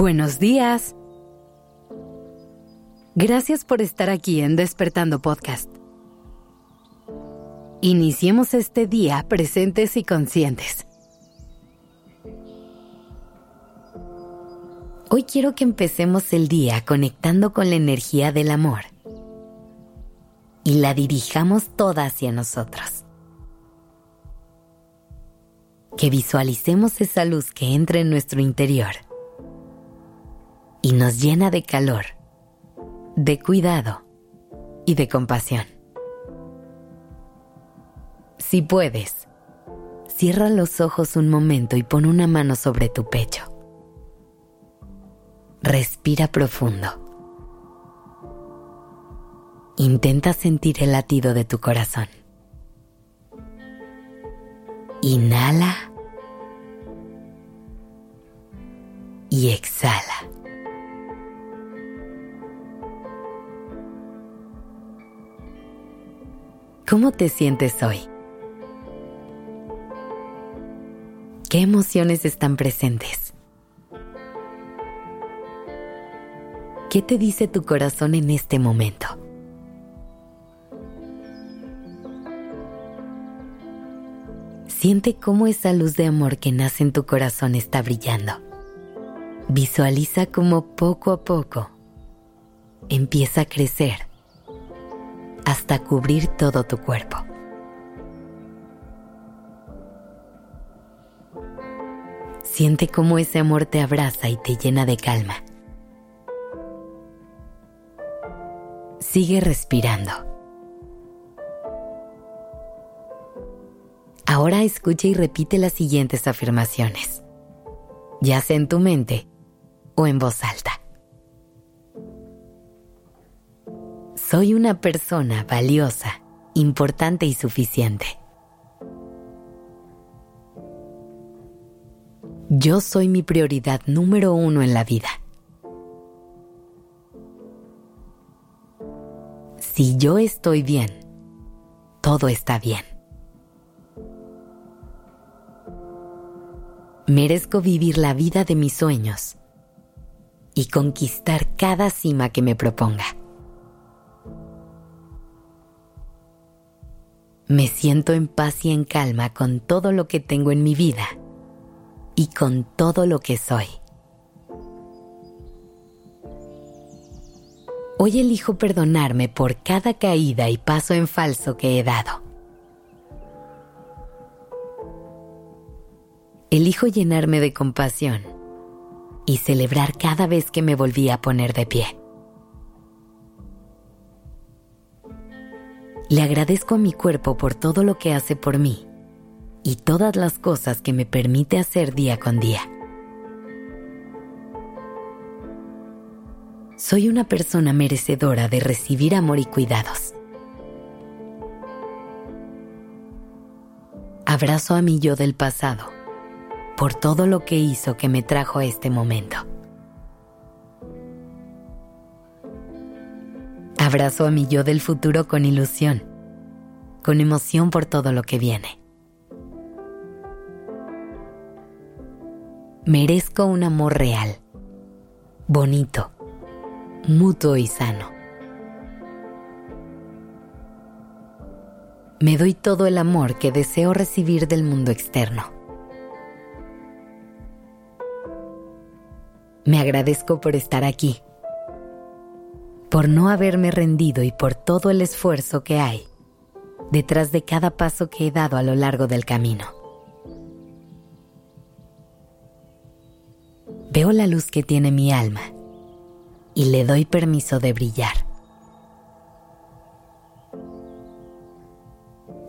Buenos días. Gracias por estar aquí en Despertando Podcast. Iniciemos este día presentes y conscientes. Hoy quiero que empecemos el día conectando con la energía del amor y la dirijamos toda hacia nosotros. Que visualicemos esa luz que entra en nuestro interior y nos llena de calor, de cuidado y de compasión. Si puedes, cierra los ojos un momento y pon una mano sobre tu pecho. Respira profundo. Intenta sentir el latido de tu corazón. Inhala ¿Cómo te sientes hoy? ¿Qué emociones están presentes? ¿Qué te dice tu corazón en este momento? Siente cómo esa luz de amor que nace en tu corazón está brillando. Visualiza cómo poco a poco empieza a crecer hasta cubrir todo tu cuerpo. Siente cómo ese amor te abraza y te llena de calma. Sigue respirando. Ahora escucha y repite las siguientes afirmaciones, ya sea en tu mente o en voz alta. Soy una persona valiosa, importante y suficiente. Yo soy mi prioridad número uno en la vida. Si yo estoy bien, todo está bien. Merezco vivir la vida de mis sueños y conquistar cada cima que me proponga. Me siento en paz y en calma con todo lo que tengo en mi vida y con todo lo que soy. Hoy elijo perdonarme por cada caída y paso en falso que he dado. Elijo llenarme de compasión y celebrar cada vez que me volví a poner de pie. Le agradezco a mi cuerpo por todo lo que hace por mí y todas las cosas que me permite hacer día con día. Soy una persona merecedora de recibir amor y cuidados. Abrazo a mi yo del pasado por todo lo que hizo que me trajo a este momento. Abrazo a mi yo del futuro con ilusión, con emoción por todo lo que viene. Merezco un amor real, bonito, mutuo y sano. Me doy todo el amor que deseo recibir del mundo externo. Me agradezco por estar aquí por no haberme rendido y por todo el esfuerzo que hay detrás de cada paso que he dado a lo largo del camino. Veo la luz que tiene mi alma y le doy permiso de brillar.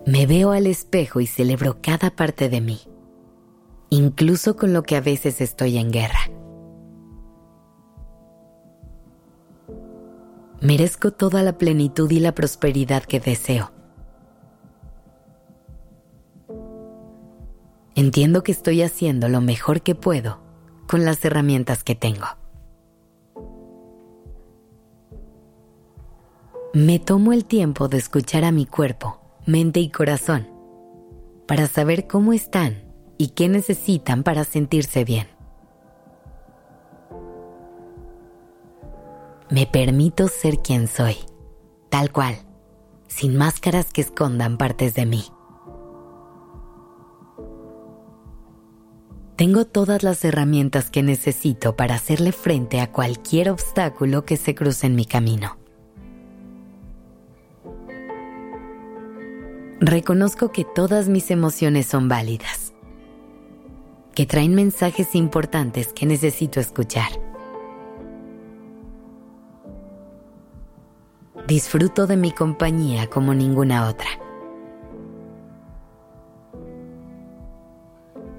Me veo al espejo y celebro cada parte de mí, incluso con lo que a veces estoy en guerra. Merezco toda la plenitud y la prosperidad que deseo. Entiendo que estoy haciendo lo mejor que puedo con las herramientas que tengo. Me tomo el tiempo de escuchar a mi cuerpo, mente y corazón para saber cómo están y qué necesitan para sentirse bien. Me permito ser quien soy, tal cual, sin máscaras que escondan partes de mí. Tengo todas las herramientas que necesito para hacerle frente a cualquier obstáculo que se cruce en mi camino. Reconozco que todas mis emociones son válidas, que traen mensajes importantes que necesito escuchar. Disfruto de mi compañía como ninguna otra.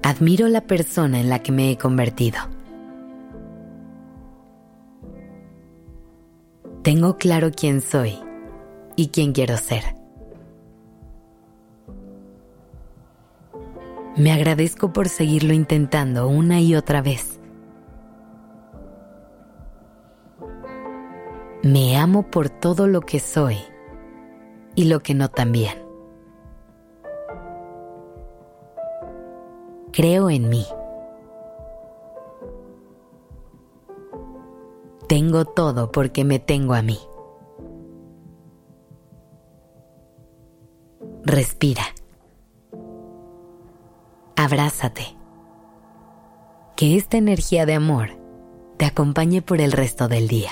Admiro la persona en la que me he convertido. Tengo claro quién soy y quién quiero ser. Me agradezco por seguirlo intentando una y otra vez. Me amo por todo lo que soy y lo que no también. Creo en mí. Tengo todo porque me tengo a mí. Respira abrázate. Que esta energía de amor te acompañe por el resto del día.